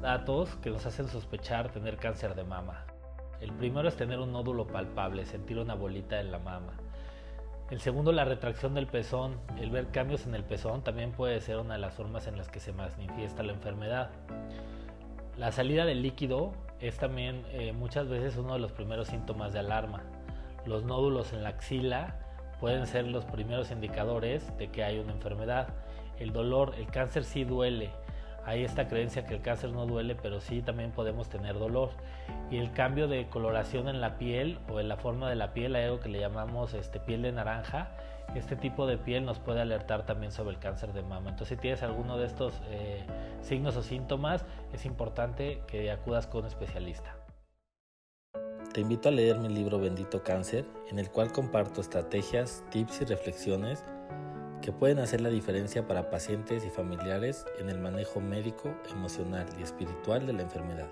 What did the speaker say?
Datos que nos hacen sospechar tener cáncer de mama. El primero es tener un nódulo palpable, sentir una bolita en la mama. El segundo, la retracción del pezón. El ver cambios en el pezón también puede ser una de las formas en las que se manifiesta la enfermedad. La salida del líquido es también eh, muchas veces uno de los primeros síntomas de alarma. Los nódulos en la axila pueden ser los primeros indicadores de que hay una enfermedad. El dolor, el cáncer sí duele, hay esta creencia que el cáncer no duele, pero sí también podemos tener dolor. Y el cambio de coloración en la piel o en la forma de la piel, hay algo que le llamamos este, piel de naranja. Este tipo de piel nos puede alertar también sobre el cáncer de mama. Entonces, si tienes alguno de estos eh, signos o síntomas, es importante que acudas con un especialista. Te invito a leer mi libro Bendito Cáncer, en el cual comparto estrategias, tips y reflexiones que pueden hacer la diferencia para pacientes y familiares en el manejo médico, emocional y espiritual de la enfermedad.